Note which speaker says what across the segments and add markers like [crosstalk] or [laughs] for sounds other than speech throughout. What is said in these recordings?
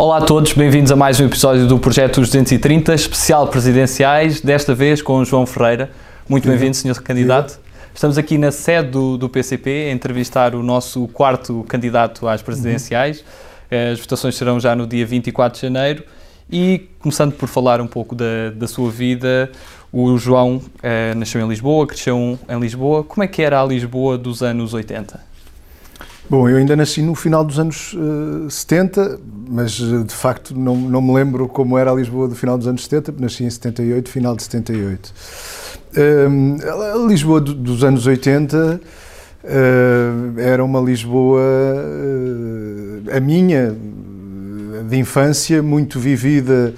Speaker 1: Olá a todos, bem-vindos a mais um episódio do Projeto 230, especial presidenciais, desta vez com o João Ferreira. Muito bem-vindo, Sr. Candidato. Estamos aqui na sede do, do, PCP a entrevistar o nosso quarto candidato às presidenciais. Uhum. As votações serão já no dia 24 de janeiro. E começando por falar um pouco da, da sua vida, o João eh, nasceu em Lisboa, cresceu em Lisboa. Como é que era a Lisboa dos anos 80?
Speaker 2: Bom, eu ainda nasci no final dos anos uh, eh, 70, mas uh, de facto não, não me lembro como era a Lisboa do final dos anos 70, porque nasci em 78, final de 78. Uh, a Lisboa do, dos anos 80 uh, era uma Lisboa, a minha, de infância, muito vivida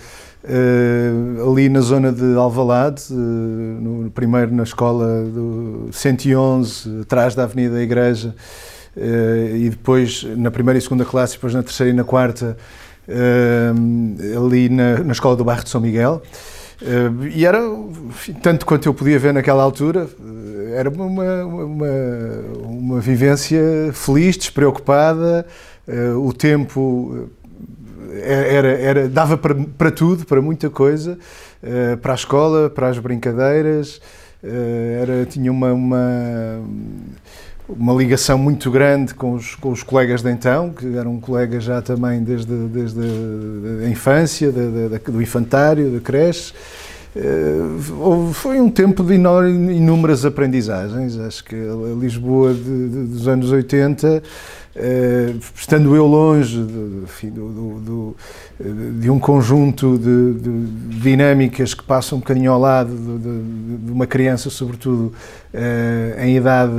Speaker 2: ali na zona de Alvalade, no, primeiro na escola do 111, atrás da Avenida da Igreja, Uh, e depois na primeira e segunda classe, depois na terceira e na quarta, uh, ali na, na escola do bairro de São Miguel. Uh, e era, tanto quanto eu podia ver naquela altura, era uma, uma, uma vivência feliz, despreocupada, o tempo era, era, dava para, para tudo, para muita coisa, para a escola, para as brincadeiras, era, tinha uma, uma uma ligação muito grande com os, com os colegas de então, que eram colegas já também desde, desde a infância, de, de, do infantário, da creche. Uh, foi um tempo de inúmeras aprendizagens. Acho que a Lisboa de, de, dos anos 80 Uh, estando eu longe de, enfim, do, do, do, de um conjunto de, de, dinâmicas que passam um bocadinho ao lado de, uma criança, sobretudo uh, em idade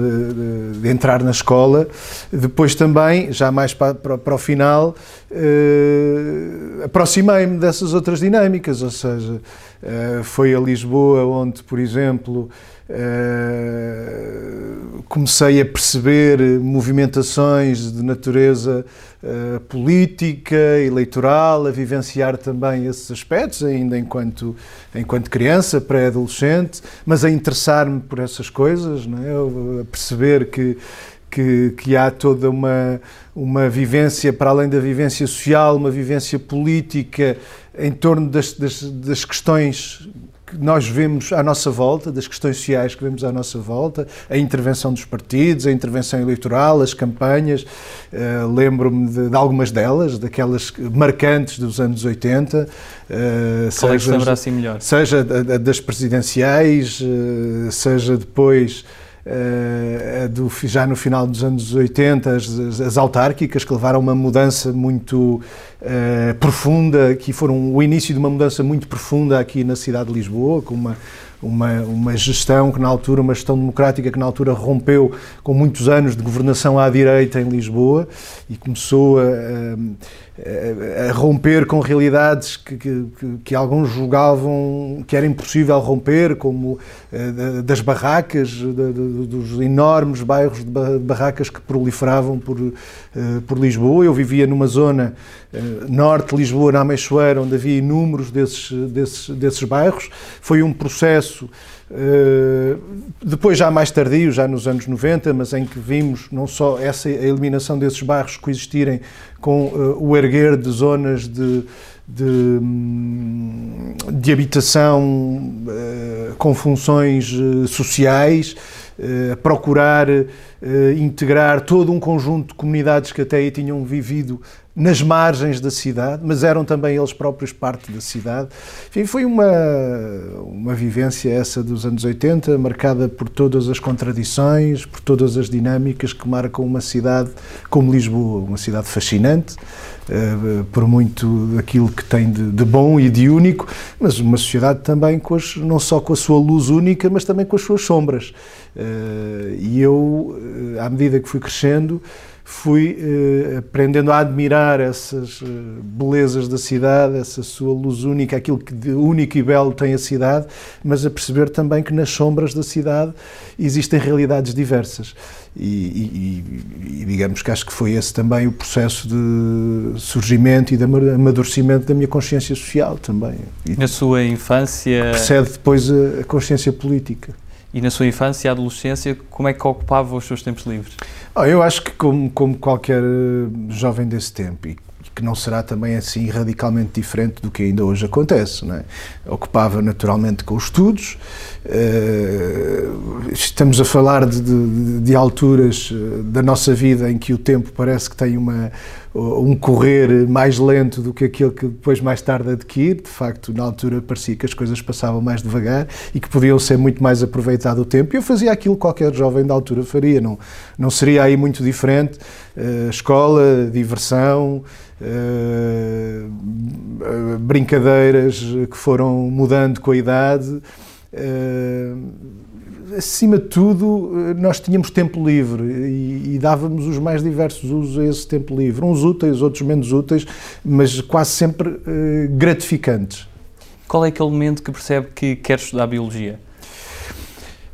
Speaker 2: de, entrar na escola, depois também, já mais para, para, para o final, uh, aproximei-me dessas outras dinâmicas, ou seja, foi a Lisboa onde, por exemplo, Uh, comecei a perceber movimentações de natureza uh, política, eleitoral, a vivenciar também esses aspectos, ainda enquanto, enquanto criança, pré-adolescente, mas a interessar-me por essas coisas, não é? a perceber que, que, que há toda uma, uma vivência, para além da vivência social, uma vivência política em torno das, das, das questões que nós vemos à nossa volta, das questões sociais que vemos à nossa volta, a intervenção dos partidos, a intervenção eleitoral, as campanhas. Uh, Lembro-me de, de, algumas delas, daquelas marcantes dos anos 80.
Speaker 1: Uh, Qual é que se lembra assim melhor?
Speaker 2: Seja das presidenciais, uh, seja depois uh, do, já no final dos anos 80, as, as autárquicas, que levaram a uma mudança muito uh, profunda, que foram o início de uma mudança muito profunda aqui na cidade de Lisboa, com uma uma, uma gestão que na altura, uma gestão democrática que na altura rompeu com muitos anos de governação à direita em Lisboa e começou a, a, a romper com realidades que, que, que, alguns julgavam que era impossível romper, como uh, das barracas, dos enormes bairros de barracas que proliferavam por, por Lisboa. Eu vivia numa zona norte de Lisboa, na Ameixoeira, onde havia inúmeros desses, desses, desses bairros. Foi um processo eh, depois já mais tardio, já nos anos 90, mas em que vimos não só essa eliminação desses bairros coexistirem com eh, o erguer de zonas de, de, hum, de habitação eh, com funções sociais, procurar integrar todo um conjunto de comunidades que até aí tinham vivido nas margens da cidade, mas eram também eles próprios parte da cidade. Enfim, foi uma, uma vivência essa dos anos 80, marcada por todas as contradições, por todas as dinâmicas que marcam uma cidade como Lisboa, uma cidade fascinante, uh, por muito daquilo que tem de, de, bom e de único, mas uma sociedade também com as, não só com a sua luz única, mas também com as suas sombras. Uh, e eu, à medida que fui crescendo, fui eh, aprendendo a admirar essas eh, belezas da cidade, essa sua luz única, aquilo que de único e belo tem a cidade, mas a perceber também que nas sombras da cidade existem realidades diversas. E, e, e, digamos que acho que foi esse também o processo de surgimento e de amadurecimento da minha consciência social também.
Speaker 1: E Na sua infância.
Speaker 2: Precede depois a, a consciência política.
Speaker 1: E na sua infância e adolescência, como é que ocupava os seus tempos livres?
Speaker 2: Oh, eu acho que, como, como qualquer eh, jovem desse tempo, e que não será também assim radicalmente diferente do que ainda hoje acontece. É? Ocupava naturalmente com os estudos, uh, estamos a falar de, de, de, alturas eh, da nossa vida em que o tempo parece que tem uma, um correr mais lento do que aquele que depois mais tarde adquire. De facto, na altura parecia que as coisas passavam mais devagar e que podiam ser muito mais aproveitado o tempo. Eu fazia aquilo que qualquer jovem da altura faria, não, não seria aí muito diferente. Uh, escola, diversão, uh, brincadeiras que foram mudando com a idade. Uh, acima de tudo, nós tínhamos tempo livre e, e, dávamos os mais diversos usos a esse tempo livre. Uns úteis, outros menos úteis, mas quase sempre uh, gratificantes.
Speaker 1: Qual é aquele momento que percebe que quer estudar Biologia?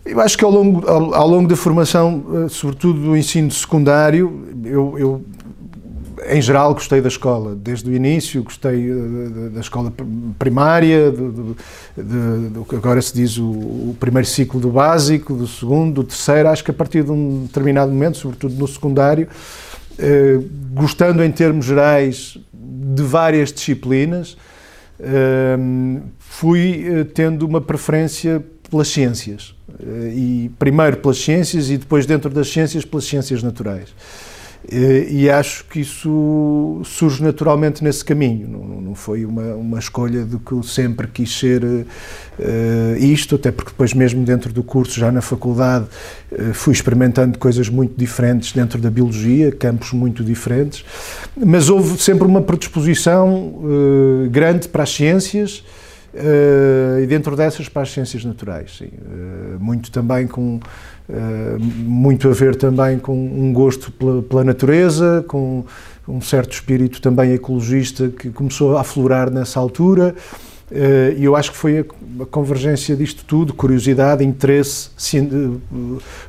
Speaker 2: Eu acho que ao longo, ao, ao longo da formação, uh, sobretudo do ensino secundário, eu, eu em geral, gostei da escola. Desde o início, gostei uh, da escola primária, do, do, que agora se diz o, o, primeiro ciclo do básico, do segundo, do terceiro. Acho que a partir de um determinado momento, sobretudo no secundário, uh, gostando em termos gerais de várias disciplinas, uh, fui tendo uma preferência pelas ciências. e primeiro pelas ciências e depois, dentro das ciências, pelas ciências naturais. E acho que isso surge naturalmente nesse caminho. Não, não foi uma, uma escolha de que eu sempre quis ser uh, isto, até porque depois, mesmo dentro do curso, já na faculdade, uh, fui experimentando coisas muito diferentes dentro da biologia, campos muito diferentes. Mas houve sempre uma predisposição uh, grande para as ciências. e dentro dessas para as ciências naturais, sim. muito também com eh, muito a ver também com um gosto pela, pela, natureza, com um certo espírito também ecologista que começou a aflorar nessa altura. Eh, e eu acho que foi a, convergência disto tudo, curiosidade, interesse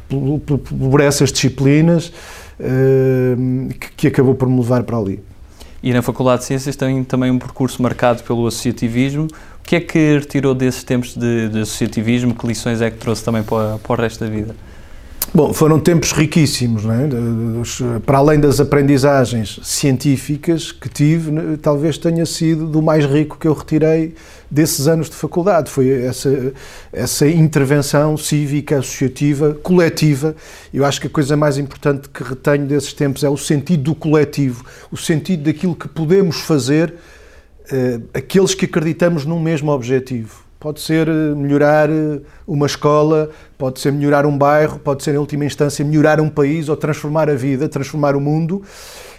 Speaker 2: por essas disciplinas, eh, que acabou por me levar para ali.
Speaker 1: E na Faculdade de Ciências tem também um percurso marcado pelo associativismo. O que é que retirou desses tempos de, de associativismo? Que lições é que trouxe também para, para o resto da vida?
Speaker 2: Bom, foram tempos riquíssimos, não é? para além das aprendizagens científicas que tive, né, talvez tenha sido do mais rico que eu retirei desses anos de faculdade. Foi essa, essa intervenção cívica, associativa, coletiva. Eu acho que a coisa mais importante que retenho desses tempos é o sentido do coletivo, o sentido daquilo que podemos fazer, uh, aqueles que acreditamos num mesmo objetivo. Pode ser eh, melhorar eh, uma escola, pode ser melhorar um bairro, pode ser, em última instância, melhorar um país ou transformar a vida, transformar o mundo.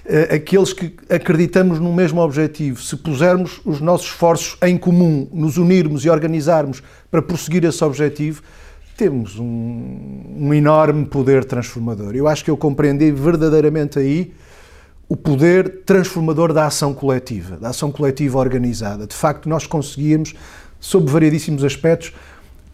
Speaker 2: Eh, aqueles que acreditamos no mesmo objetivo, se pusermos os nossos esforços em comum, nos unirmos e organizarmos para prosseguir esse objetivo, temos um, um enorme poder transformador. Eu acho que eu compreendi verdadeiramente aí o poder transformador da ação coletiva, da ação coletiva organizada. De facto, nós conseguíamos sob variedíssimos aspectos,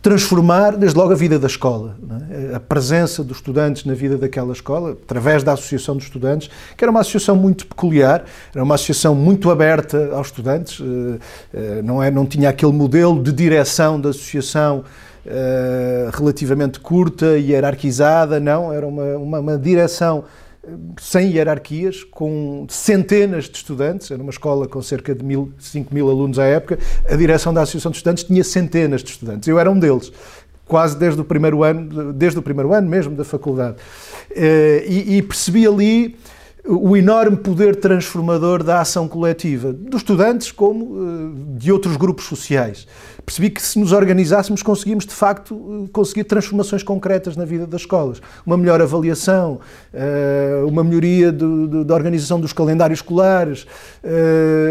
Speaker 2: transformar desde logo a vida da escola, é? a presença dos estudantes na vida daquela escola, através da Associação de Estudantes, que era uma associação muito peculiar, era uma associação muito aberta aos estudantes, eh, eh, não, é, não tinha aquele modelo de direção da associação eh, relativamente curta e hierarquizada, não, era uma, uma, uma direção sem hierarquias, com centenas de estudantes, era uma escola com cerca de mil, 5 mil alunos à época, a direção da Associação de Estudantes tinha centenas de estudantes. Eu era um deles, quase desde o primeiro ano, desde o primeiro ano mesmo da faculdade. Eh, e, e percebi ali o enorme poder transformador da ação coletiva, dos estudantes como eh, de outros grupos sociais. Percebi que se nos organizássemos conseguimos de facto eh, conseguir transformações concretas na vida das escolas. Uma melhor avaliação, eh, uma melhoria da organização dos calendários escolares,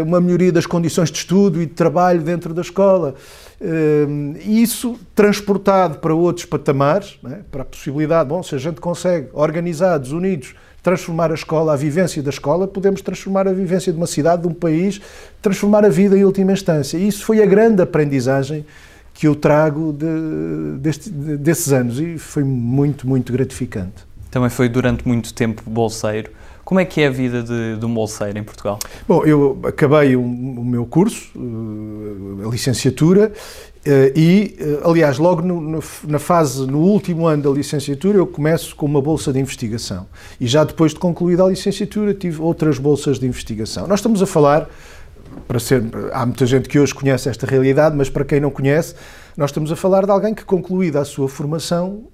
Speaker 2: uma melhoria das condições de estudo e de trabalho dentro da escola. Isso transportado para outros patamares, é? para a possibilidade, bom, se a gente consegue, organizados, unidos, transformar a escola, a vivência da escola, podemos transformar a vivência de uma cidade, de um país, transformar a vida em última instância. E isso foi a grande aprendizagem que eu trago de, deste, desses anos e foi muito, muito gratificante.
Speaker 1: Também foi durante muito tempo bolseiro. Como é que é a vida de, de um bolseiro em Portugal?
Speaker 2: Bom, eu acabei o, o meu curso, eh, a licenciatura, E, aliás, logo no, no, na fase, no último ano da licenciatura, eu começo com uma bolsa de investigação. E já depois de concluída a licenciatura, tive outras bolsas de investigação. Nós estamos a falar, para ser, há muita gente que hoje conhece esta realidade, mas para quem não conhece, nós estamos a falar de alguém que, concluída a sua formação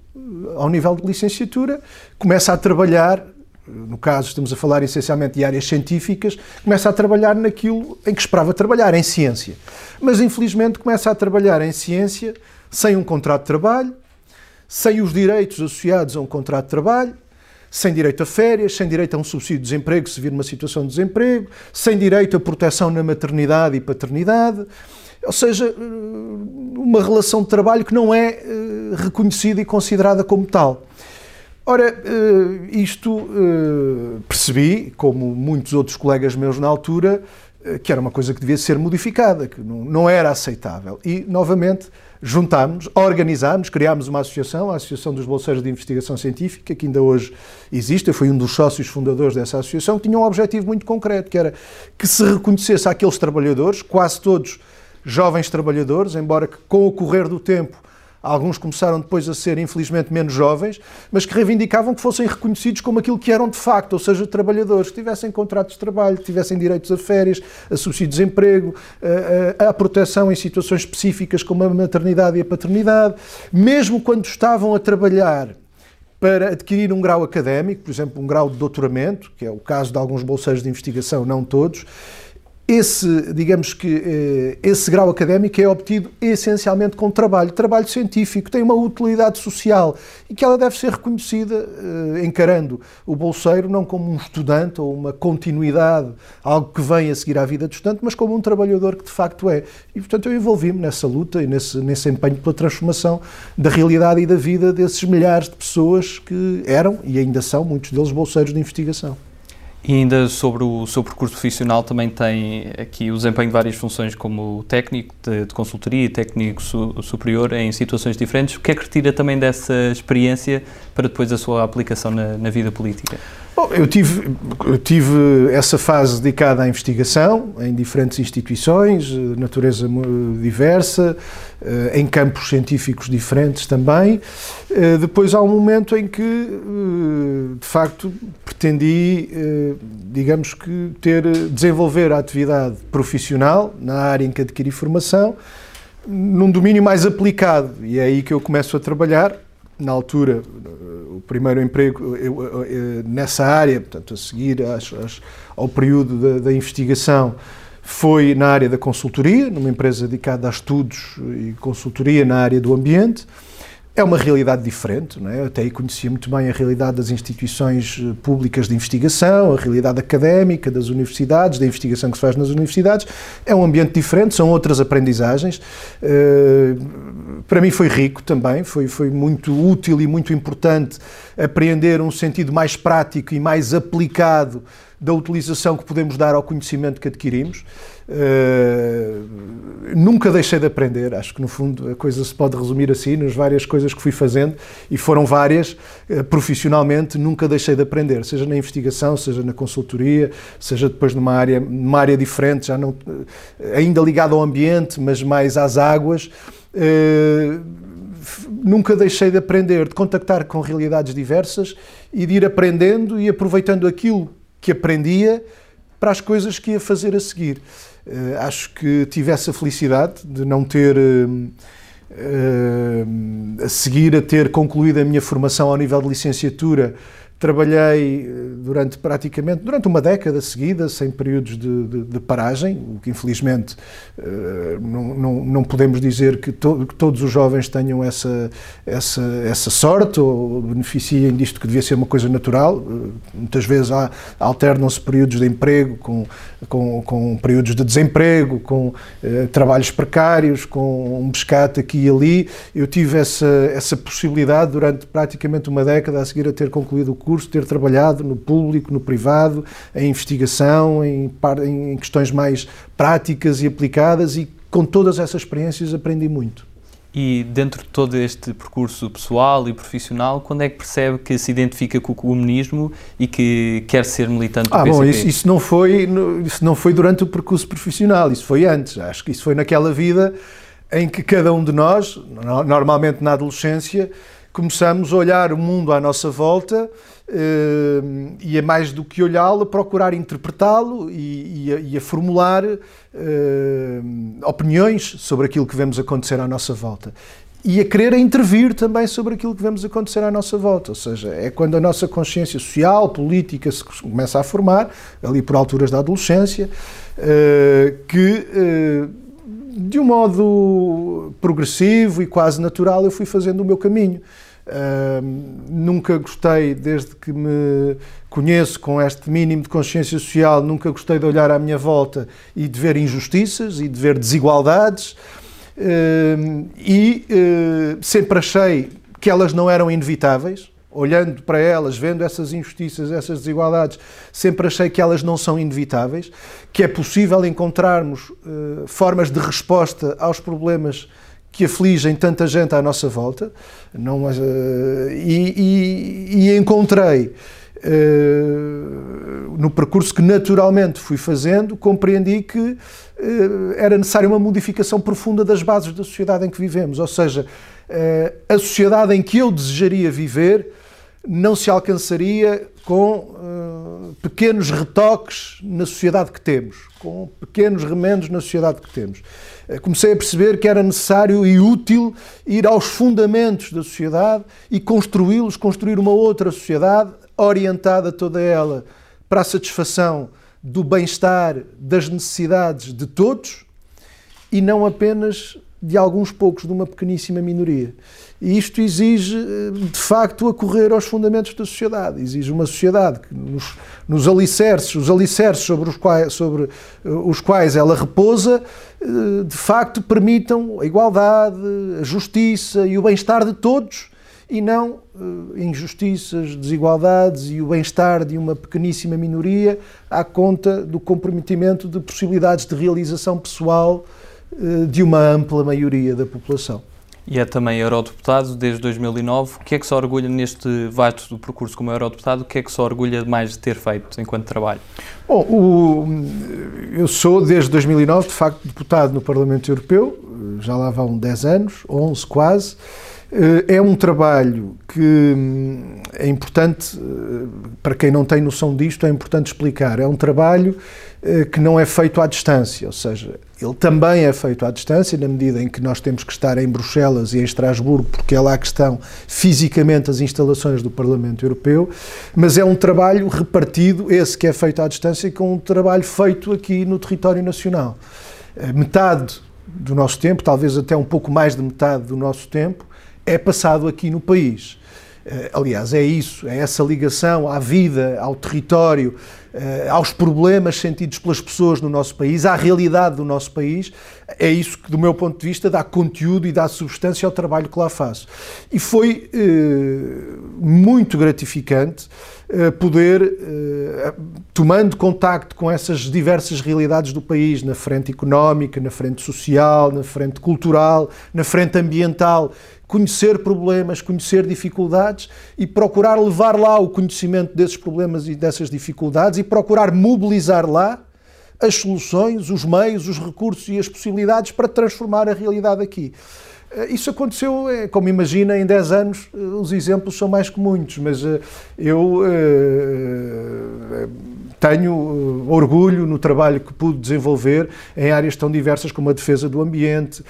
Speaker 2: ao nível de licenciatura, começa a trabalhar no caso estamos a falar essencialmente de áreas científicas, começa a trabalhar naquilo em que esperava trabalhar, em ciência. Mas infelizmente começa a trabalhar em ciência sem um contrato de trabalho, sem os direitos associados a um contrato de trabalho, sem direito a férias, sem direito a um subsídio de desemprego se vir numa situação de desemprego, sem direito a proteção na maternidade e paternidade, ou seja, uma relação de trabalho que não é eh, reconhecida e considerada como tal. Ora, eh, isto eh, percebi, como muitos outros colegas meus na altura, eh, que era uma coisa que devia ser modificada, que não era aceitável. E, novamente, juntámos, organizámos, criámos uma associação, a Associação dos Bolseiros de Investigação Científica, que ainda hoje existe. Eu fui um dos sócios fundadores dessa associação, que tinha um objetivo muito concreto, que era que se reconhecesse aqueles trabalhadores, quase todos jovens trabalhadores, embora que com o correr do tempo Alguns começaram depois a ser, infelizmente, menos jovens, mas que reivindicavam que fossem reconhecidos como aquilo que eram de facto, ou seja, trabalhadores, que tivessem contratos de trabalho, que tivessem direitos a férias, a subsídio de desemprego, a, a, a proteção em situações específicas como a maternidade e a paternidade, mesmo quando estavam a trabalhar para adquirir um grau académico, por exemplo, um grau de doutoramento, que é o caso de alguns bolseiros de investigação, não todos, esse, digamos que, eh, esse grau académico é obtido essencialmente com trabalho, trabalho científico, tem uma utilidade social e que ela deve ser reconhecida eh, encarando o bolseiro não como um estudante ou uma continuidade, algo que vem a seguir à vida de estudante, mas como um trabalhador que de facto é. E portanto eu envolvi-me nessa luta e nesse, nesse empenho pela transformação da realidade e da vida desses milhares de pessoas que eram e ainda são, muitos deles, bolseiros de investigação.
Speaker 1: E ainda sobre o seu percurso profissional, também tem aqui o desempenho de várias funções como técnico de, de consultoria e técnico su, superior em situações diferentes. O que é que retira também dessa experiência para depois a sua aplicação na, na vida política?
Speaker 2: Bom, eu tive, eu tive essa fase dedicada à investigação em diferentes instituições, de natureza diversa, eh, em campos científicos diferentes também. Eh, depois há um momento em que, eh, de facto, pretendi, digamos que, ter, desenvolver a atividade profissional na área em que adquiri formação, num domínio mais aplicado. E é aí que eu começo a trabalhar. Na altura, o primeiro emprego eu, eu, eu, nessa área, portanto, a seguir ao período da, da, investigação, foi na área da consultoria, numa empresa dedicada a estudos e consultoria na área do ambiente. É uma realidade diferente, não é? Eu até aí conhecia muito bem a realidade das instituições eh, públicas de investigação, a realidade académica das universidades, da investigação que se faz nas universidades. É um ambiente diferente, são outras aprendizagens. Uh, para mim foi rico também, foi, foi muito útil e muito importante apreender um sentido mais prático e mais aplicado da utilização que podemos dar ao conhecimento que adquirimos. Uh, nunca deixei de aprender, acho que no fundo a coisa se pode resumir assim, nas várias coisas que fui fazendo, e foram várias, uh, profissionalmente, nunca deixei de aprender, seja na investigação, seja na consultoria, seja depois numa área, numa área diferente, já não, uh, ainda ligado ao ambiente, mas mais às águas. nunca deixei de aprender, de contactar com realidades diversas e de ir aprendendo e aproveitando aquilo que aprendia para as coisas que ia fazer a seguir. Acho que tive essa felicidade de não ter. A seguir a ter concluído a minha formação ao nível de licenciatura Trabalhei eh, durante praticamente durante uma década seguida, sem períodos de, de, de paragem, o que infelizmente uh, não, não, não, podemos dizer que, to, que, todos os jovens tenham essa, essa, essa sorte ou beneficiem disto que devia ser uma coisa natural. Uh, muitas vezes alternam-se períodos de emprego com, com, com períodos de desemprego, com uh, trabalhos precários, com um pescate aqui e ali. Eu tive essa, essa possibilidade durante praticamente uma década a seguir a ter concluído o curso curso, ter trabalhado no público, no privado, em investigação, em, em questões mais práticas e aplicadas e com todas essas experiências aprendi muito.
Speaker 1: E dentro de todo este percurso pessoal e profissional, quando é que percebe que se identifica com o comunismo e que quer ser militante do
Speaker 2: ah,
Speaker 1: PCP?
Speaker 2: Bom, isso, isso, não foi, isso não foi durante o percurso profissional, isso foi antes. Acho que isso foi naquela vida em que cada um de nós, normalmente na adolescência, começamos a olhar o mundo à nossa volta Uh, e é mais do que olhá-lo, procurar interpretá-lo e, e, e, a, formular uh, opiniões sobre aquilo que vemos acontecer à nossa volta. E a querer intervir também sobre aquilo que vemos acontecer à nossa volta. Ou seja, é quando a nossa consciência social, política se começa a formar, ali por alturas da adolescência, uh, que de um modo progressivo e quase natural eu fui fazendo o meu caminho. Nunca gostei, desde que me conheço com este mínimo de consciência social, nunca gostei de olhar à minha volta e de ver injustiças e de ver desigualdades. Uh, e uh, sempre achei que elas não eram inevitáveis. Olhando para elas, vendo essas injustiças, essas desigualdades, sempre achei que elas não são inevitáveis, que é possível encontrarmos eh, formas de resposta aos problemas que afligem tanta gente à nossa volta. Não, uh, e, e, e, encontrei uh, no percurso que naturalmente fui fazendo, compreendi que uh, era necessária uma modificação profunda das bases da sociedade em que vivemos. Ou seja, a sociedade em que eu desejaria viver não se alcançaria com pequenos retoques na sociedade que temos, com pequenos remendos na sociedade que temos. Uh, comecei a perceber que era necessário e útil ir aos fundamentos da sociedade e construí-los, construir uma outra sociedade orientada toda ela para a satisfação do bem-estar, das necessidades de todos e não apenas de alguns poucos, de uma pequeníssima minoria. E isto exige, eh, de facto, acorrer aos fundamentos da sociedade. Exige uma sociedade que nos, nos alicerces, os alicerces sobre os, quais, sobre eh, os quais ela repousa, eh, de facto, permitam a igualdade, a justiça e o bem-estar de todos e não injustiças, desigualdades e o bem-estar de uma pequeníssima minoria à conta do comprometimento de possibilidades de realização pessoal de uma ampla maioria da população.
Speaker 1: E é também eurodeputado desde 2009. O que é que se orgulha neste vasto do percurso como eurodeputado? O que é que se orgulha mais de ter feito enquanto trabalho?
Speaker 2: Bom, o, eu sou desde 2009, de facto, deputado no Parlamento Europeu, já lá vão 10 anos, 11 quase. Eh, é um trabalho que hum, é importante, eh, para quem não tem noção disto, é importante explicar. É um trabalho eh, que não é feito à distância, ou seja, ele também é feito à distância, na medida em que nós temos que estar em Bruxelas e em Estrasburgo, porque é lá que estão fisicamente as instalações do Parlamento Europeu, mas é um trabalho repartido, esse que é feito à distância, com um trabalho feito aqui no território nacional. Metade do nosso tempo, talvez até um pouco mais de metade do nosso tempo, é passado aqui no país. Eh, aliás, é isso, é essa ligação à vida, ao território, eh, aos problemas sentidos pelas pessoas no nosso país, à realidade do nosso país. É isso que, do meu ponto de vista, dá conteúdo e dá substância ao trabalho que lá faço. E foi eh, muito gratificante poder, tomando contacto com essas diversas realidades do país, na frente económica, na frente social, na frente cultural, na frente ambiental, conhecer problemas, conhecer dificuldades e procurar levar lá o conhecimento desses problemas e dessas dificuldades e procurar mobilizar lá as soluções, os meios, os recursos e as possibilidades para transformar a realidade aqui. Eh, isso aconteceu, eh, como imagina, em 10 anos, eh, os exemplos são mais que muitos, mas eu tenho orgulho no trabalho que pude desenvolver em áreas tão diversas como a defesa do ambiente,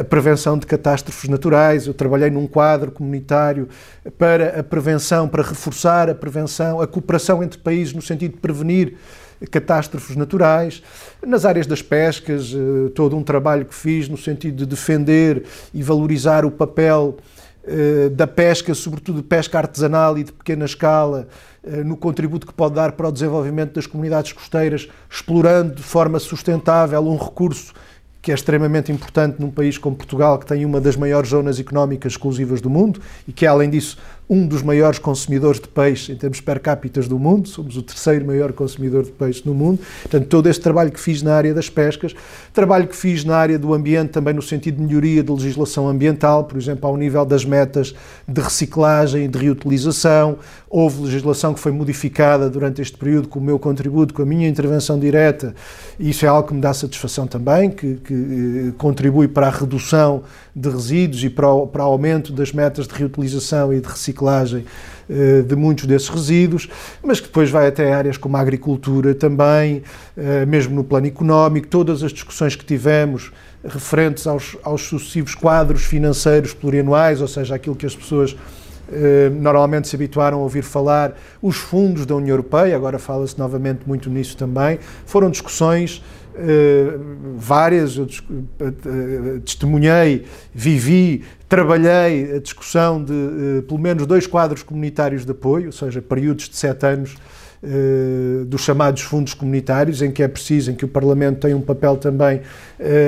Speaker 2: a prevenção de catástrofes naturais. Eu trabalhei num quadro comunitário para a prevenção, para reforçar a prevenção, a cooperação entre países no sentido de prevenir catástrofes naturais, nas áreas das pescas, eh, todo um trabalho que fiz no sentido de defender e valorizar o papel eh, da pesca, sobretudo pesca artesanal e de pequena escala, eh, no contributo que pode dar para o desenvolvimento das comunidades costeiras, explorando de forma sustentável um recurso que é extremamente importante num país como Portugal, que tem uma das maiores zonas económicas exclusivas do mundo e que, além disso, um dos maiores consumidores de peixe em termos per capita do mundo, somos o terceiro maior consumidor de peixe no mundo. Portanto, todo este trabalho que fiz na área das pescas, trabalho que fiz na área do ambiente também no sentido de melhoria de legislação ambiental, por exemplo, ao nível das metas de reciclagem e de reutilização. Houve legislação que foi modificada durante este período com o meu contributo, com a minha intervenção direta, e isso é algo que me dá satisfação também, que, que eh, contribui para a redução de resíduos e para o, para o aumento das metas de reutilização e de reciclagem eh, de muitos desses resíduos, mas que depois vai até áreas como a agricultura também, eh, mesmo no plano económico, todas as discussões que tivemos referentes aos, aos sucessivos quadros financeiros plurianuais, ou seja, aquilo que as pessoas eh, normalmente se habituaram a ouvir falar, os fundos da União Europeia, agora fala-se novamente muito nisso também, foram discussões várias, eu uh, testemunhei, vivi, trabalhei a discussão de pelo menos dois quadros comunitários de apoio, ou seja, períodos de sete anos dos chamados fundos comunitários, em que é preciso, em que o Parlamento tem um papel também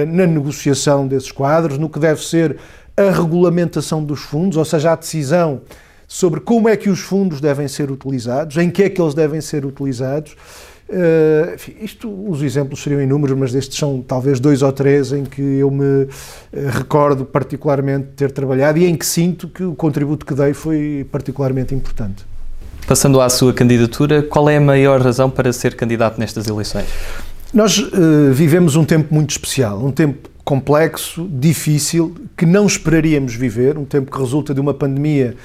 Speaker 2: na negociação desses quadros, no que deve ser a regulamentação dos fundos, ou seja, a decisão sobre como é que os fundos devem ser utilizados, em que é que eles devem ser utilizados. Uh, enfim, isto, os exemplos seriam inúmeros, mas estes são talvez dois ou três em que eu me uh, recordo particularmente ter trabalhado e em que sinto que o contributo que dei foi particularmente importante.
Speaker 1: Passando à sua candidatura, qual é a maior razão para ser candidato nestas eleições?
Speaker 2: Nós uh, vivemos um tempo muito especial, um tempo complexo, difícil, que não esperaríamos viver, um tempo que resulta de uma pandemia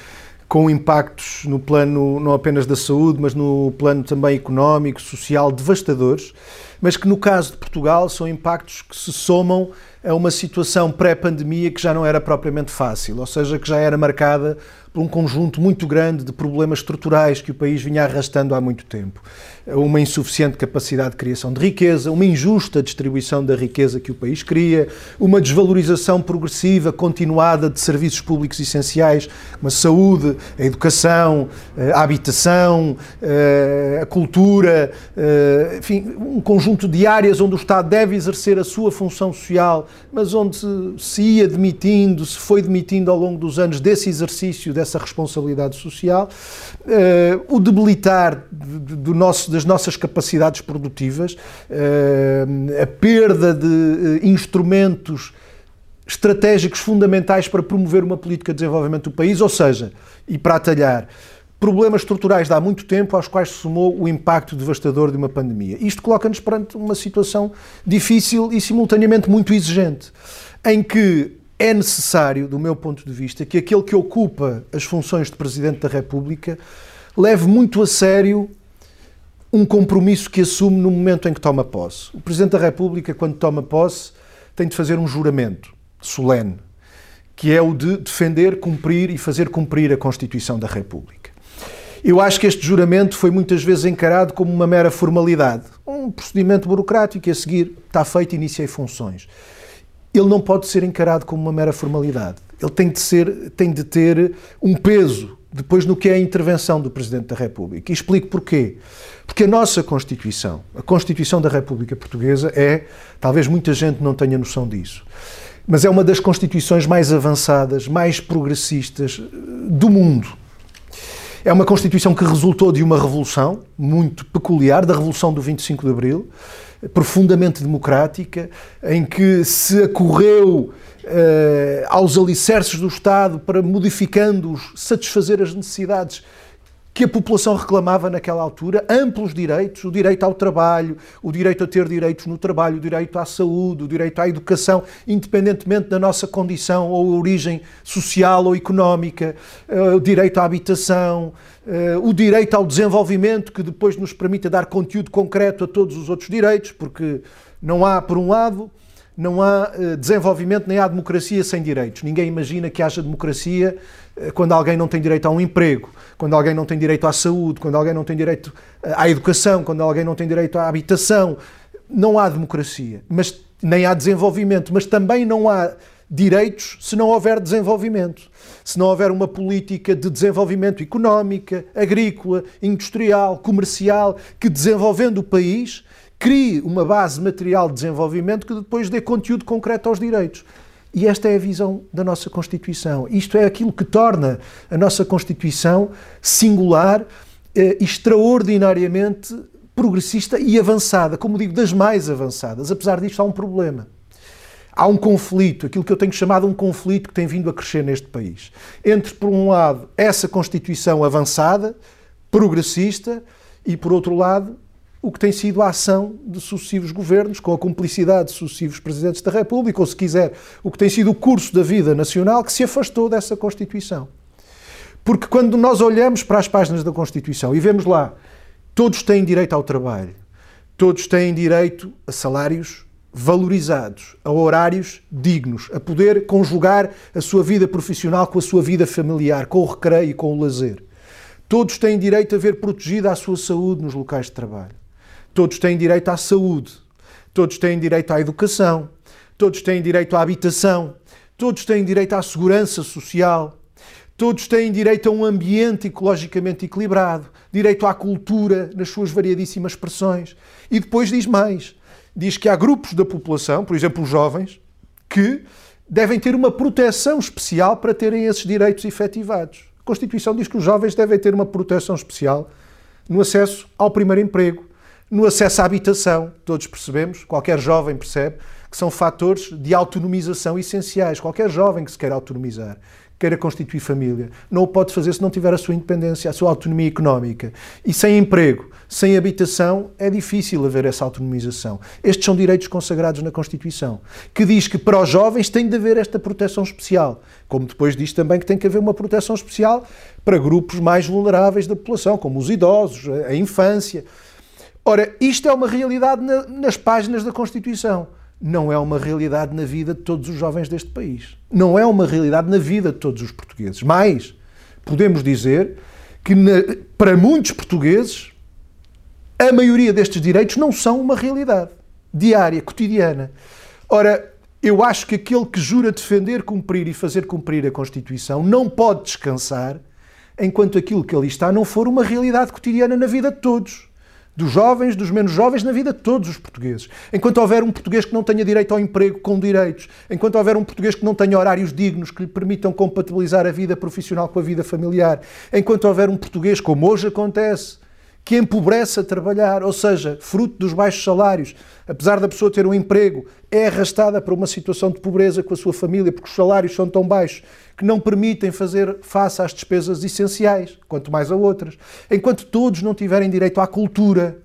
Speaker 2: com impactos no plano não apenas da saúde, mas no plano também económico, social, devastadores, mas que no caso de Portugal são impactos que se somam a uma situação pré-pandemia que já não era propriamente fácil, ou seja, que já era marcada por um conjunto muito grande de problemas estruturais que o país vinha arrastando há muito tempo. Uma insuficiente capacidade de criação de riqueza, uma injusta distribuição da riqueza que o país cria, uma desvalorização progressiva, continuada de serviços públicos essenciais, como a saúde, a educação, a habitação, a cultura, enfim, um conjunto de áreas onde o Estado deve exercer a sua função social, mas onde se ia demitindo, se foi demitindo ao longo dos anos desse exercício, dessa responsabilidade social, uh, o debilitar do nosso, das nossas capacidades produtivas, uh, a perda de uh, instrumentos estratégicos fundamentais para promover uma política de desenvolvimento do país, ou seja, e para atalhar, problemas estruturais de há muito tempo aos quais se somou o impacto devastador de uma pandemia. Isto coloca-nos perante uma situação difícil e simultaneamente muito exigente, em que é necessário, do meu ponto de vista, que aquele que ocupa as funções de Presidente da República leve muito a sério um compromisso que assume no momento em que toma posse. O Presidente da República, quando toma posse, tem de fazer um juramento solene, que é o de defender, cumprir e fazer cumprir a Constituição da República. Eu acho que este juramento foi muitas vezes encarado como uma mera formalidade, um procedimento burocrático a seguir está feito iniciei funções ele não pode ser encarado como uma mera formalidade. Ele tem de, ser, tem de ter um peso depois no que é a intervenção do Presidente da República. E explico porquê. Porque a nossa Constituição, a Constituição da República Portuguesa, é, talvez muita gente não tenha noção disso, mas é uma das constituições mais avançadas, mais progressistas eh, do mundo. É uma Constituição que resultou de uma revolução muito peculiar, da Revolução do 25 de Abril, profundamente democrática, em que se acorreu uh, aos alicerces do Estado para, modificando-os, satisfazer as necessidades que a população reclamava naquela altura, amplos direitos, o direito ao trabalho, o direito a ter direitos no trabalho, o direito à saúde, o direito à educação, independentemente da nossa condição ou origem social ou económica, eh, o direito à habitação, eh, o direito ao desenvolvimento, que depois nos permite dar conteúdo concreto a todos os outros direitos, porque não há, por um lado, não há eh, desenvolvimento nem há democracia sem direitos. Ninguém imagina que haja democracia quando alguém não tem direito a um emprego, quando alguém não tem direito à saúde, quando alguém não tem direito à educação, quando alguém não tem direito à habitação. Não há democracia, mas nem há desenvolvimento, mas também não há direitos se não houver desenvolvimento, se não houver uma política de desenvolvimento económica, agrícola, industrial, comercial, que desenvolvendo o país crie uma base material de desenvolvimento que depois dê conteúdo concreto aos direitos. E esta é a visão da nossa Constituição. Isto é aquilo que torna a nossa Constituição singular, eh, extraordinariamente progressista e avançada, como digo, das mais avançadas. Apesar disto, há um problema. Há um conflito, aquilo que eu tenho chamado um conflito que tem vindo a crescer neste país. Entre, por um lado, essa Constituição avançada, progressista, e, por outro lado, o que tem sido a ação de sucessivos governos, com a cumplicidade de sucessivos presidentes da República, ou se quiser, o que tem sido o curso da vida nacional que se afastou dessa Constituição. Porque quando nós olhamos para as páginas da Constituição e vemos lá, todos têm direito ao trabalho, todos têm direito a salários valorizados, a horários dignos, a poder conjugar a sua vida profissional com a sua vida familiar, com o recreio e com o lazer. Todos têm direito a ver protegida a sua saúde nos locais de trabalho. Todos têm direito à saúde, todos têm direito à educação, todos têm direito à habitação, todos têm direito à segurança social, todos têm direito a um ambiente ecologicamente equilibrado, direito à cultura nas suas variadíssimas expressões. E depois diz mais: diz que há grupos da população, por exemplo, os jovens, que devem ter uma proteção especial para terem esses direitos efetivados. A Constituição diz que os jovens devem ter uma proteção especial no acesso ao primeiro emprego, no acesso à habitação, todos percebemos, qualquer jovem percebe, que são fatores de autonomização essenciais. Qualquer jovem que se queira autonomizar, queira constituir família, não o pode fazer se não tiver a sua independência, a sua autonomia económica. E sem emprego, sem habitação, é difícil haver essa autonomização. Estes são direitos consagrados na Constituição, que diz que para os jovens tem de haver esta proteção especial, como depois diz também que tem que haver uma proteção especial para grupos mais vulneráveis da população, como os idosos, a infância. Ora, isto é uma realidade na, nas páginas da Constituição. Não é uma realidade na vida de todos os jovens deste país. Não é uma realidade na vida de todos os portugueses. Mas podemos dizer que na, para muitos portugueses a maioria destes direitos não são uma realidade diária, cotidiana. Ora, eu acho que aquele que jura defender, cumprir e fazer cumprir a Constituição não pode descansar enquanto aquilo que ali está não for uma realidade cotidiana na vida de todos dos jovens, dos menos jovens, na vida de todos os portugueses. Enquanto houver um português que não tenha direito ao emprego com direitos, enquanto houver um português que não tenha horários dignos que lhe permitam compatibilizar a vida profissional com a vida familiar, enquanto houver um português, como hoje acontece, que empobrece a trabalhar, ou seja, fruto dos baixos salários, apesar da pessoa ter um emprego, é arrastada para uma situação de pobreza com a sua família, porque os salários são tão baixos que não permitem fazer face às despesas essenciais, quanto mais a outras. Enquanto todos não tiverem direito à cultura,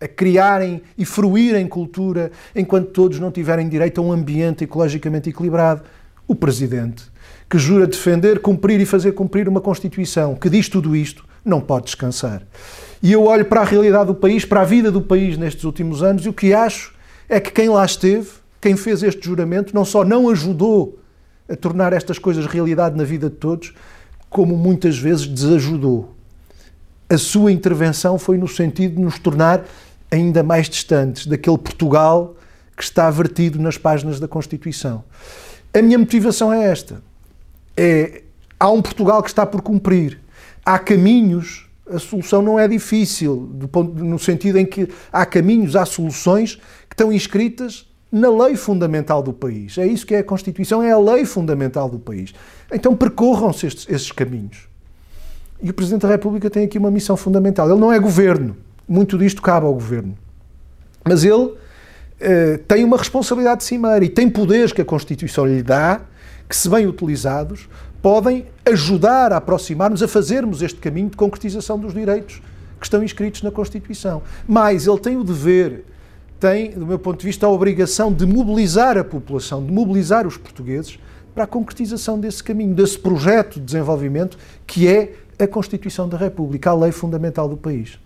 Speaker 2: a criarem e fruírem cultura, enquanto todos não tiverem direito a um ambiente ecologicamente equilibrado, o Presidente, que jura defender, cumprir e fazer cumprir uma Constituição que diz tudo isto, não pode descansar. E eu olho para a realidade do país, para a vida do país nestes últimos anos, e o que acho é que quem lá esteve, quem fez este juramento, não só não ajudou a tornar estas coisas realidade na vida de todos, como muitas vezes desajudou. A sua intervenção foi no sentido de nos tornar ainda mais distantes daquele Portugal que está vertido nas páginas da Constituição. A minha motivação é esta: é há um Portugal que está por cumprir, há caminhos a solução não é difícil, no sentido em que há caminhos, há soluções que estão inscritas na lei fundamental do país. É isso que é a Constituição, é a lei fundamental do país. Então percorram-se esses caminhos. E o Presidente da República tem aqui uma missão fundamental. Ele não é governo, muito disto cabe ao governo. Mas ele eh, tem uma responsabilidade cimeira e tem poderes que a Constituição lhe dá, que, se bem utilizados, podem ajudar a aproximar-nos a fazermos este caminho de concretização dos direitos que estão inscritos na Constituição. Mas ele tem o dever, tem, do meu ponto de vista, a obrigação de mobilizar a população, de mobilizar os portugueses para a concretização desse caminho, desse projeto de desenvolvimento que é a Constituição da República, a lei fundamental do país.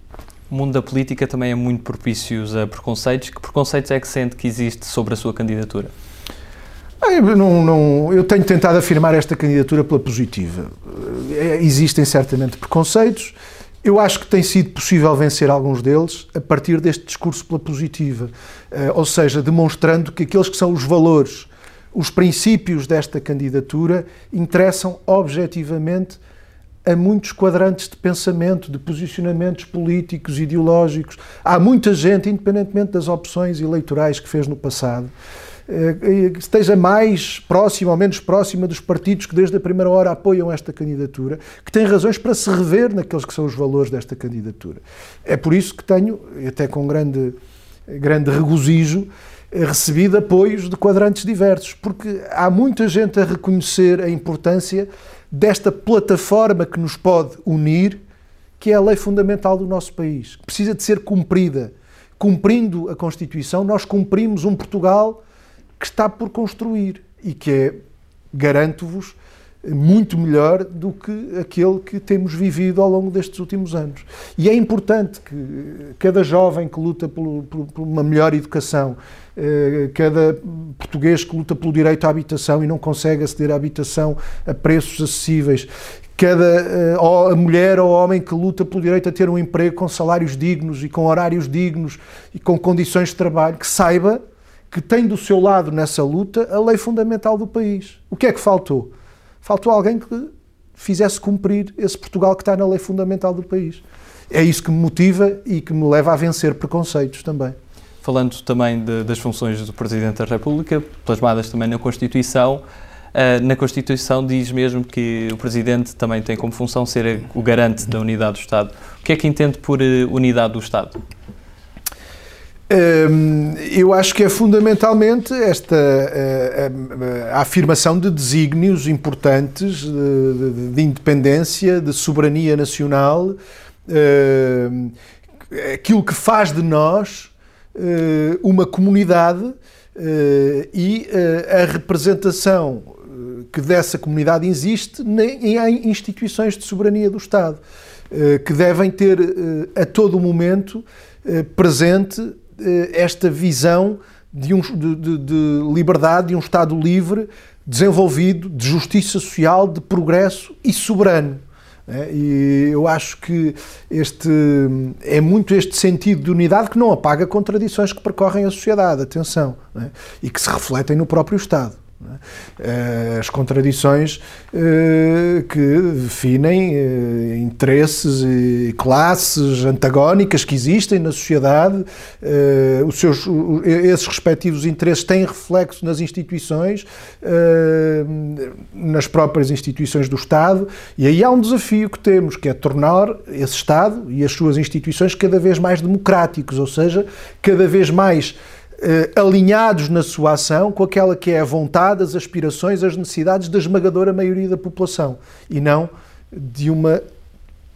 Speaker 1: O mundo da política também é muito propício a preconceitos. Que preconceitos é que sente que existe sobre a sua candidatura?
Speaker 2: Eu, não, não, eu tenho tentado afirmar esta candidatura pela positiva. É, existem certamente preconceitos. Eu acho que tem sido possível vencer alguns deles a partir deste discurso pela positiva, eh, ou seja, demonstrando que aqueles que são os valores, os princípios desta candidatura interessam objetivamente a muitos quadrantes de pensamento, de posicionamentos políticos, ideológicos. Há muita gente, independentemente das opções eleitorais que fez no passado, eh, esteja mais próxima ou menos próxima dos partidos que desde a primeira hora apoiam esta candidatura, que tem razões para se rever naqueles que são os valores desta candidatura. É por isso que tenho, até com grande, grande regozijo, eh, recebido apoios de quadrantes diversos, porque há muita gente a reconhecer a importância desta plataforma que nos pode unir, que é a lei fundamental do nosso país, que precisa de ser cumprida. Cumprindo a Constituição, nós cumprimos um Portugal que está por construir e que é, garanto-vos, muito melhor do que aquele que temos vivido ao longo destes últimos anos. E é importante que cada jovem que luta por, por, uma melhor educação, eh, cada português que luta pelo direito à habitação e não consegue aceder à habitação a preços acessíveis, cada eh, mulher ou homem que luta pelo direito a ter um emprego com salários dignos e com horários dignos e com condições de trabalho, que saiba que tem do seu lado nessa luta a lei fundamental do país. O que é que faltou? Faltou alguém que fizesse cumprir esse Portugal que está na lei fundamental do país. É isso que me motiva e que me leva a vencer preconceitos também.
Speaker 1: Falando também de, das funções do Presidente da República, plasmadas também na Constituição, Uh, na Constituição diz mesmo que o Presidente também tem como função ser o garante da unidade do Estado. O que é que entende por uh, unidade do Estado?
Speaker 2: Eu acho que é fundamentalmente esta a, a afirmação de desígnios importantes de, de, de, independência, de soberania nacional, aquilo que faz de nós uma comunidade e a representação que dessa comunidade existe em instituições de soberania do Estado, que devem ter a todo momento presente eh, esta visão de, um, de, de, de liberdade, de um Estado livre, desenvolvido, de justiça social, de progresso e soberano. É, e eu acho que este é muito este sentido de unidade que não apaga contradições que percorrem a sociedade, atenção, é? e que se refletem no próprio Estado. É? As contradições eh, que definem eh, interesses e classes antagónicas que existem na sociedade, eh, os seus, esses respectivos interesses têm reflexo nas instituições, nas próprias instituições do Estado, e aí há um desafio que temos, que é tornar esse Estado e as suas instituições cada vez mais democráticos, ou seja, cada vez mais eh, alinhados na sua ação com aquela que é a vontade, as aspirações, as necessidades da esmagadora maioria da população e não de uma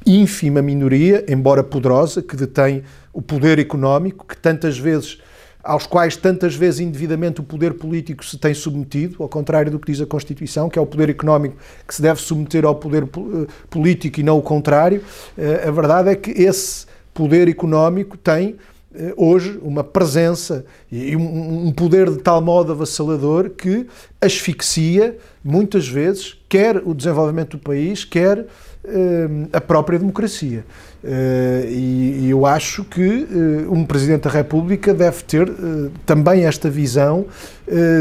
Speaker 2: ínfima minoria, embora poderosa, que detém o poder económico, que tantas vezes aos quais tantas vezes indevidamente o poder político se tem submetido, ao contrário do que diz a Constituição, que é o poder económico que se deve submeter ao poder eh, político e não o contrário. Eh, a verdade é que esse poder económico tem hoje uma presença e um poder de tal modo avassalador que asfixia muitas vezes quer o desenvolvimento do país, quer uh, a própria democracia. Uh, e, eu acho que um Presidente da República deve ter também esta visão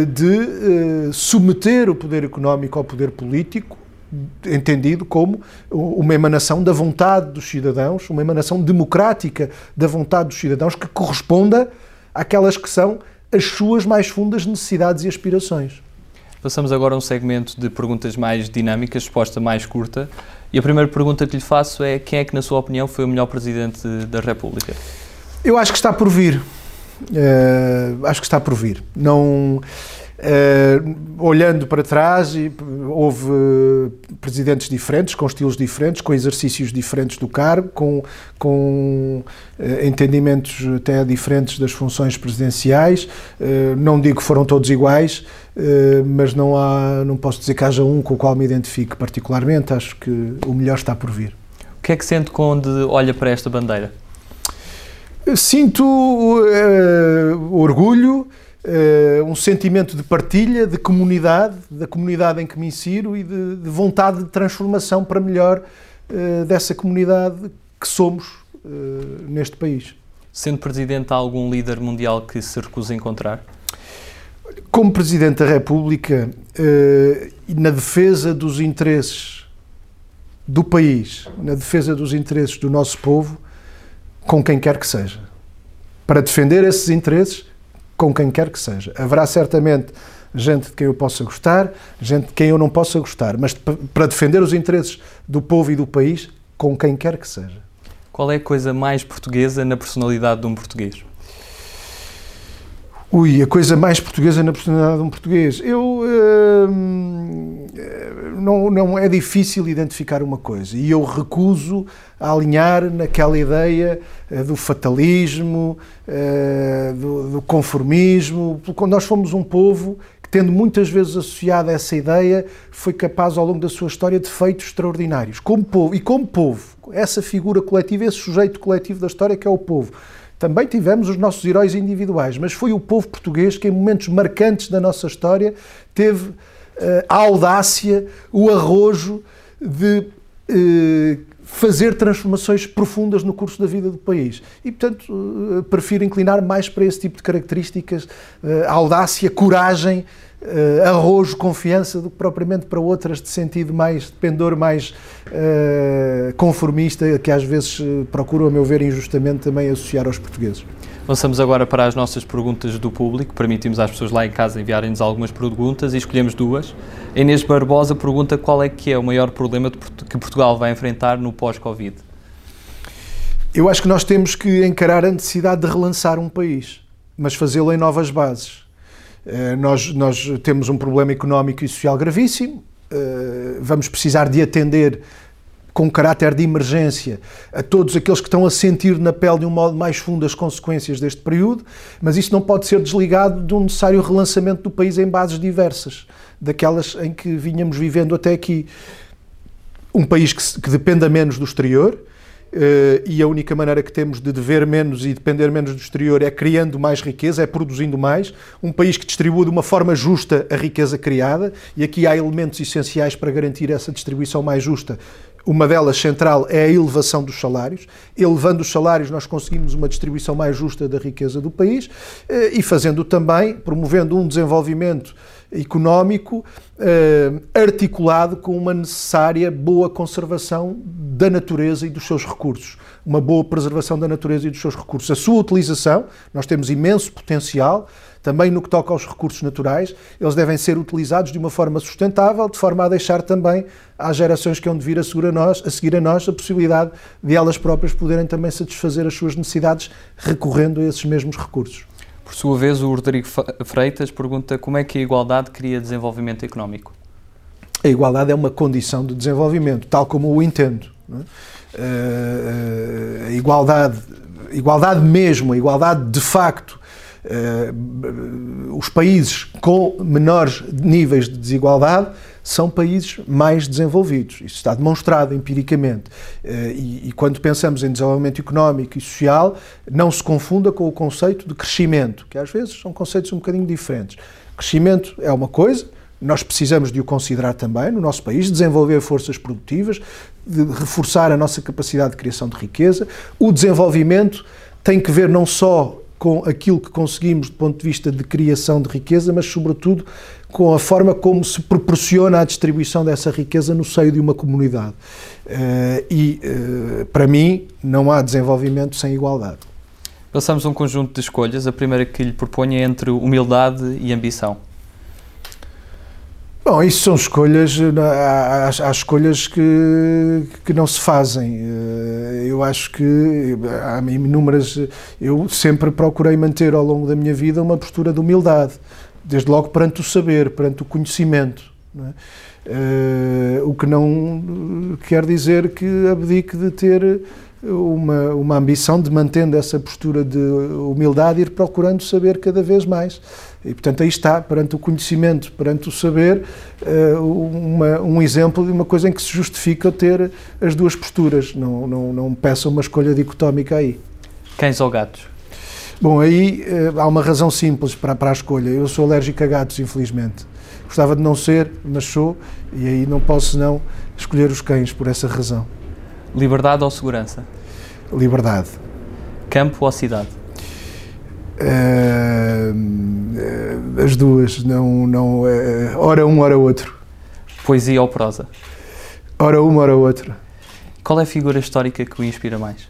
Speaker 2: de submeter o poder económico ao poder político entendido como uma emanação da vontade dos cidadãos, uma emanação democrática da vontade dos cidadãos que corresponda àquelas que são as suas mais fundas necessidades e aspirações.
Speaker 1: Passamos agora a um segmento de perguntas mais dinâmicas, resposta mais curta. E a primeira pergunta que lhe faço é: quem é que, na sua opinião, foi o melhor presidente da República?
Speaker 2: Eu acho que está por vir. Uh, acho que está por vir. Não. Uh, olhando para trás, houve presidentes diferentes, com estilos diferentes, com exercícios diferentes do cargo, com, com uh, entendimentos até diferentes das funções presidenciais. Uh, não digo que foram todos iguais, mas não, há, não posso dizer que haja um com o qual me identifique particularmente. Acho que o melhor está por vir.
Speaker 1: O que é que sente quando olha para esta bandeira?
Speaker 2: Sinto orgulho uh, um sentimento de partilha, de comunidade, da comunidade em que me insiro e de, de vontade de transformação para melhor uh, dessa comunidade que somos uh, neste país.
Speaker 1: Sendo Presidente, há algum líder mundial que se recusa a encontrar?
Speaker 2: Como Presidente da República, na defesa dos interesses do país, na defesa dos interesses do nosso povo, com quem quer que seja. Para defender esses interesses, com quem quer que seja. Haverá certamente gente de quem eu possa gostar, gente de quem eu não possa gostar, mas para defender os interesses do povo e do país, com quem quer que seja.
Speaker 1: Qual é a coisa mais portuguesa na personalidade de um português?
Speaker 2: Ui, a coisa mais portuguesa na personalidade de um português. Eu. Hum, não, não é difícil identificar uma coisa e eu recuso a alinhar naquela ideia uh, do fatalismo, uh, do, do, conformismo, porque nós fomos um povo que, tendo muitas vezes associado a essa ideia, foi capaz ao longo da sua história de feitos extraordinários. Como povo, e como povo, essa figura coletiva, esse sujeito coletivo da história que é o povo também tivemos os nossos heróis individuais, mas foi o povo português que, em momentos marcantes da nossa história, teve uh, a audácia, o arrojo de uh, fazer transformações profundas no curso da vida do país. E, portanto, uh, prefiro inclinar mais para esse tipo de características, audácia, coragem, uh, arrojo, confiança, do que propriamente para outras de sentido mais, de pendor mais uh, conformista, que às vezes uh, procuram, a meu ver, injustamente também associar aos portugueses.
Speaker 1: Avançamos agora para as nossas perguntas do público. Permitimos às pessoas lá em casa enviarem-nos algumas perguntas e escolhemos duas. A Inês Barbosa pergunta qual é que é o maior problema que Portugal vai enfrentar no pós-Covid.
Speaker 2: Eu acho que nós temos que encarar a necessidade de relançar um país, mas fazê-lo em novas bases. Eh, nós, nós temos um problema económico e social gravíssimo, eh, vamos precisar de atender com caráter de emergência a todos aqueles que estão a sentir na pele de um modo mais fundo as consequências deste período, mas isso não pode ser desligado de um necessário relançamento do país em bases diversas, daquelas em que vinhamos vivendo até aqui. Um país que, que dependa menos do exterior, e a única maneira que temos de dever menos e depender menos do exterior é criando mais riqueza, é produzindo mais. Um país que distribua de uma forma justa a riqueza criada, e aqui há elementos essenciais para garantir essa distribuição mais justa. Uma delas central é a elevação dos salários. Elevando os salários, nós conseguimos uma distribuição mais justa da riqueza do país uh, e fazendo também, promovendo um desenvolvimento económico eh, articulado com uma necessária boa conservação da natureza e dos seus recursos. Uma boa preservação da natureza e dos seus recursos. A sua utilização, nós temos imenso potencial, também no que toca aos recursos naturais, eles devem ser utilizados de uma forma sustentável, de forma a deixar também às gerações que hão de vir a seguir a nós, a, seguir a, nós, a possibilidade de elas próprias poderem também satisfazer as suas necessidades recorrendo a esses mesmos recursos.
Speaker 1: Por sua vez, o Rodrigo Freitas pergunta como é que a igualdade cria desenvolvimento económico.
Speaker 2: A igualdade é uma condição de desenvolvimento, tal como o entendo. É? A igualdade, igualdade mesmo, a igualdade de facto, os países com menores níveis de desigualdade são países mais desenvolvidos. Isso está demonstrado empiricamente. Eh, e, e, quando pensamos em desenvolvimento económico e social, não se confunda com o conceito de crescimento, que às vezes são conceitos um bocadinho diferentes. Crescimento é uma coisa, nós precisamos de o considerar também no nosso país, desenvolver forças produtivas, de reforçar a nossa capacidade de criação de riqueza. O desenvolvimento tem que ver não só com aquilo que conseguimos do ponto de vista de criação de riqueza, mas sobretudo com a forma como se proporciona a distribuição dessa riqueza no seio de uma comunidade. Eh, e, eh, para mim, não há desenvolvimento sem igualdade.
Speaker 1: Passamos a um conjunto de escolhas. A primeira que lhe proponho é entre humildade e ambição.
Speaker 2: Bom, isso são escolhas, há, há, escolhas que, que não se fazem. Eh, eu acho que há inúmeras. Eu sempre procurei manter ao longo da minha vida uma postura de humildade, desde logo perante o saber, perante o conhecimento. É? Uh, o que não quer dizer que abdique de ter uma, uma ambição de mantendo essa postura de humildade ir procurando saber cada vez mais. E, portanto, aí está, perante o conhecimento, perante o saber, eh, uma, um exemplo de uma coisa em que se justifica ter as duas posturas. Não, não, não peça uma escolha dicotómica aí.
Speaker 1: Cães ou gatos?
Speaker 2: Bom, aí eh, há uma razão simples para, para a escolha. Eu sou alérgico a gatos, infelizmente. Gostava de não ser, mas sou, e aí não posso não escolher os cães por essa razão.
Speaker 1: Liberdade ou segurança?
Speaker 2: Liberdade.
Speaker 1: Campo ou cidade?
Speaker 2: Uh, as duas, não, não, uh, ora um, ora outro.
Speaker 1: Poesia ou prosa?
Speaker 2: Ora uma, ora outra.
Speaker 1: Qual é a figura histórica que o inspira mais?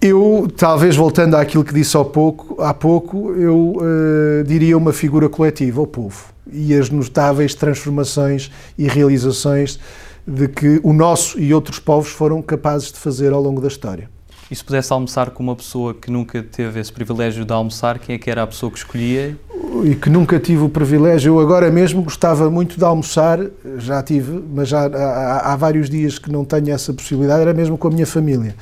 Speaker 2: Eu, talvez voltando àquilo que disse há pouco, há pouco eu uh, diria uma figura coletiva, o povo, e as notáveis transformações e realizações de que o nosso e outros povos foram capazes de fazer ao longo da história.
Speaker 1: E se pudesse almoçar com uma pessoa que nunca teve esse privilégio de almoçar, quem é que era a pessoa que escolhia?
Speaker 2: E que nunca tive o privilégio, eu agora mesmo gostava muito de almoçar, já tive, mas já há, há vários dias que não tenho essa possibilidade, era mesmo com a minha família.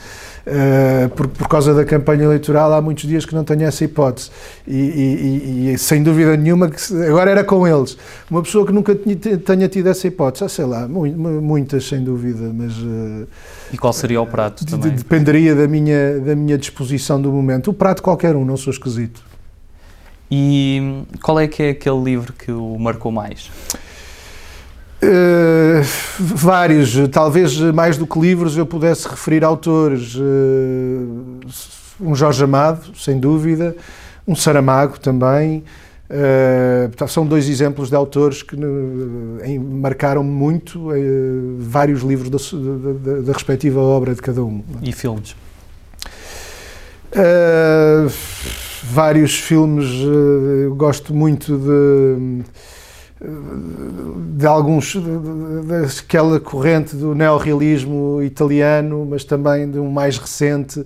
Speaker 2: Uh, por, por, causa da campanha eleitoral, há muitos dias que não tenho essa hipótese. E, e, e, sem dúvida nenhuma, que agora era com eles. Uma pessoa que nunca tenha tido essa hipótese, ah, sei lá, muitas sem dúvida, mas. Uh,
Speaker 1: e qual seria o prato também?
Speaker 2: Dependeria da minha, da minha disposição do momento. O prato qualquer um, não sou esquisito.
Speaker 1: E qual é que é aquele livro que o marcou mais?
Speaker 2: Uh, vários, talvez mais do que livros eu pudesse referir autores. Uh, um Jorge Amado, sem dúvida, um Saramago também. Uh, são dois exemplos de autores que marcaram muito vários livros da, da, da, respectiva obra de cada um.
Speaker 1: E filmes?
Speaker 2: vários filmes, eu gosto muito de de alguns daquela corrente do neorrealismo italiano, mas também de um mais recente.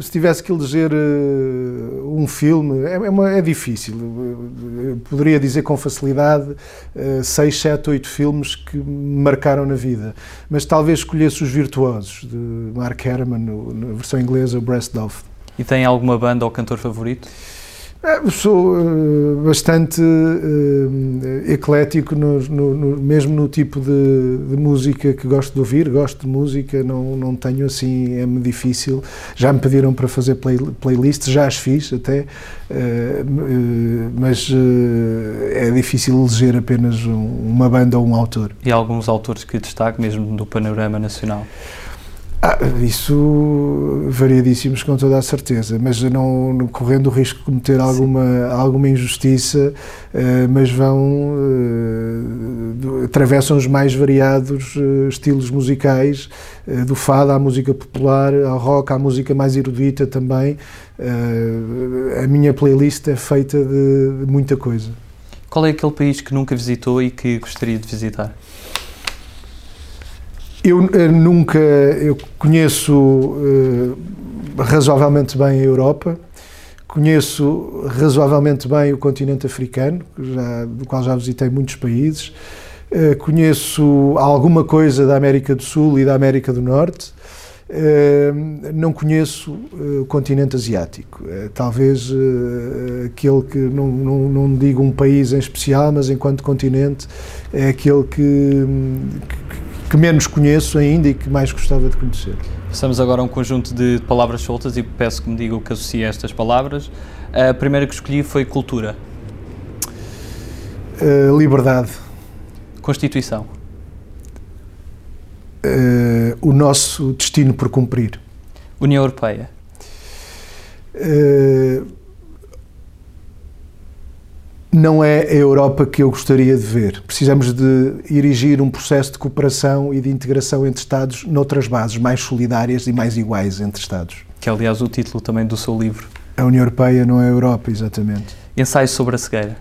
Speaker 2: Se tivesse que eleger uh, um filme, é, é, uma, é, difícil. Eu poderia dizer com facilidade uh, seis, sete, oito filmes que me marcaram na vida. Mas talvez escolhesse Os Virtuosos, de Mark Herman, na versão inglesa, o Breast Off.
Speaker 1: E tem alguma banda ou cantor favorito?
Speaker 2: É, sou uh, bastante uh, eclético, no, no, no, mesmo no tipo de, de, música que gosto de ouvir. Gosto de música, não, não tenho assim, é-me difícil. Já me pediram para fazer play, playlists, já as fiz até, uh, mas é difícil eleger apenas um, uma banda ou um autor.
Speaker 1: E alguns autores que destaque, mesmo do panorama nacional?
Speaker 2: Ah, isso variadíssimos com toda a certeza, mas não, não correndo o risco de cometer alguma, alguma injustiça, uh, mas vão uh, atravessam os mais variados uh, estilos musicais, do fado à música popular, ao rock, à música mais erudita também. a minha playlist é feita de, de muita coisa.
Speaker 1: Qual é aquele país que nunca visitou e que gostaria de visitar?
Speaker 2: Eu uh, nunca, eu conheço uh, razoavelmente bem a Europa, conheço razoavelmente bem o continente africano, já, do qual já visitei muitos países, uh, conheço alguma coisa da América do Sul e da América do Norte, não conheço o continente asiático. talvez aquele que, não, não, não digo um país em especial, mas enquanto continente, é aquele que, que que menos conheço ainda e que mais gostava de conhecer.
Speaker 1: Passamos agora a um conjunto de palavras soltas e peço que me diga o que associa a estas palavras. A primeira que escolhi foi cultura.
Speaker 2: Uh, liberdade.
Speaker 1: Constituição.
Speaker 2: Uh, o nosso destino por cumprir.
Speaker 1: União Europeia.
Speaker 2: Uh, não é a Europa que eu gostaria de ver. Precisamos de erigir um processo de cooperação e de integração entre Estados noutras bases mais solidárias e mais iguais entre Estados.
Speaker 1: Que é, aliás, o título também do seu livro.
Speaker 2: A União Europeia não é a Europa, exatamente.
Speaker 1: Ensaio sobre a cegueira.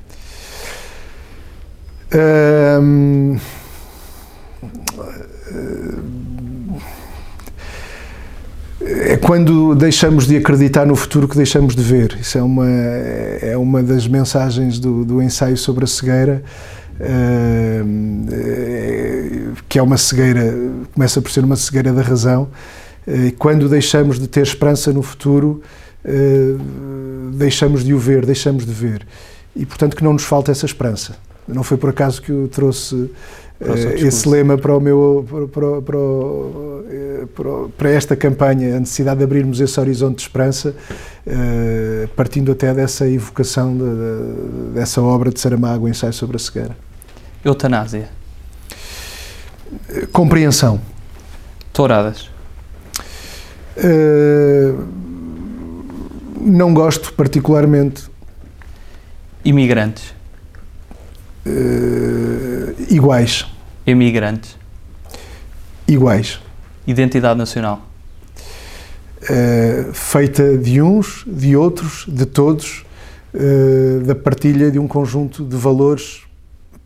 Speaker 2: Um, é quando deixamos de acreditar no futuro que deixamos de ver. Isso é uma, é uma das mensagens do, do ensaio sobre a cegueira, uh, que é uma cegueira, começa por ser uma cegueira da razão. Uh, e quando deixamos de ter esperança no futuro, uh, deixamos de o ver, deixamos de ver. E portanto que não nos falta essa esperança. Não foi por acaso que eu trouxe uh, esse lema para, o meu, para, para, eh, para, para, esta campanha, a necessidade de abrirmos esse horizonte de esperança, uh, partindo até dessa evocação de, de, dessa obra de Saramago, Ensaio sobre a Cegueira.
Speaker 1: Eutanásia.
Speaker 2: Compreensão.
Speaker 1: Touradas.
Speaker 2: Uh, não gosto particularmente.
Speaker 1: Imigrantes.
Speaker 2: Uh, iguais.
Speaker 1: Emigrantes.
Speaker 2: Iguais.
Speaker 1: Identidade nacional.
Speaker 2: uh, feita de uns, de outros, de todos, uh, da partilha de um conjunto de valores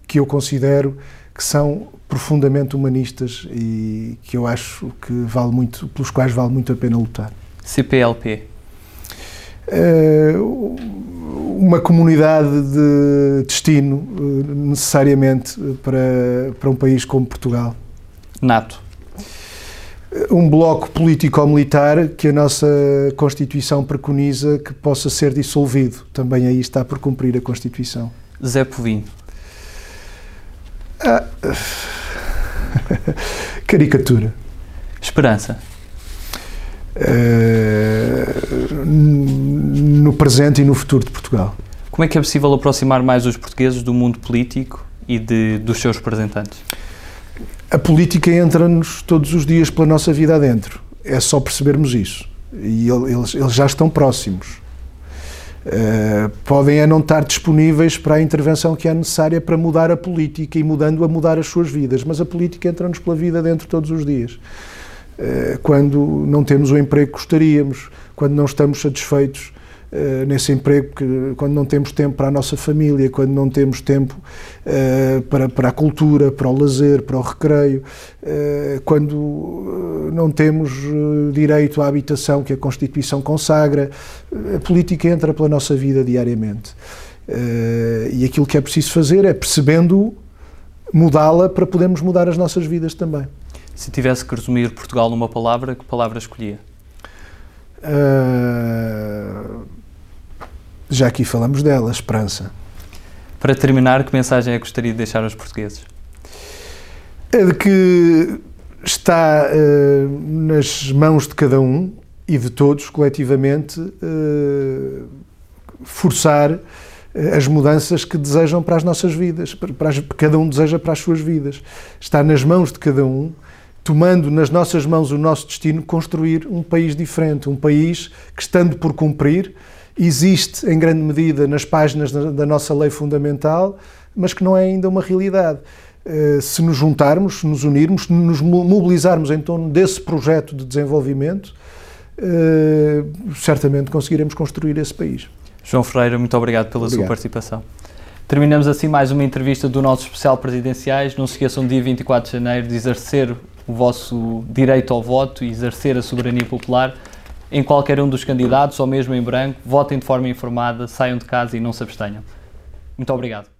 Speaker 2: que eu considero que são profundamente humanistas e que eu acho que vale muito, pelos quais vale muito a pena lutar.
Speaker 1: CPLP.
Speaker 2: Uh, uma comunidade de destino necessariamente para, para um país como Portugal.
Speaker 1: NATO
Speaker 2: um bloco político-militar que a nossa Constituição preconiza que possa ser dissolvido. Também aí está por cumprir a Constituição.
Speaker 1: Zé Povinho.
Speaker 2: Ah, [laughs] caricatura.
Speaker 1: Esperança.
Speaker 2: Uh, no presente e no futuro de Portugal.
Speaker 1: Como é que é possível aproximar mais os portugueses do mundo político e de, dos seus representantes?
Speaker 2: A política entra-nos todos os dias pela nossa vida adentro. É só percebermos isso. E eles, eles já estão próximos. Uh, podem é não estar disponíveis para a intervenção que é necessária para mudar a política e mudando a mudar as suas vidas, mas a política entra-nos pela vida dentro todos os dias. Uh, quando não temos o emprego que gostaríamos, quando não estamos satisfeitos uh, nesse emprego, quando não temos tempo para a nossa família, quando não temos tempo uh, para, para a cultura, para o lazer, para o recreio, quando não temos direito à habitação que a Constituição consagra, a política entra pela nossa vida diariamente. e aquilo que é preciso fazer é, percebendo mudá-la para podermos mudar as nossas vidas também.
Speaker 1: Se tivesse que resumir Portugal numa palavra, que palavra escolhia?
Speaker 2: Uh, já aqui falamos dela, esperança.
Speaker 1: Para terminar, que mensagem é que gostaria de deixar aos portugueses?
Speaker 2: É de que está uh, nas mãos de cada um e de todos, coletivamente, uh, forçar as mudanças que desejam para as nossas vidas, para, para as, cada um deseja para as suas vidas. Está nas mãos de cada um, tomando nas nossas mãos o nosso destino, construir um país diferente, um país que, estando por cumprir, existe em grande medida nas páginas da nossa lei fundamental, mas que não é ainda uma realidade. Eh, se nos juntarmos, se nos unirmos, se nos mobilizarmos em torno desse projeto de desenvolvimento, eh, certamente conseguiremos construir esse país.
Speaker 1: João Ferreira, muito obrigado pela obrigado. sua participação. Terminamos assim mais uma entrevista do nosso especial presidenciais. Não se esqueçam, dia 24 de janeiro, de exercer o vosso direito ao voto e exercer a soberania popular em qualquer um dos candidatos ou mesmo em branco, votem de forma informada, saiam de casa e não se abstenham. Muito obrigado.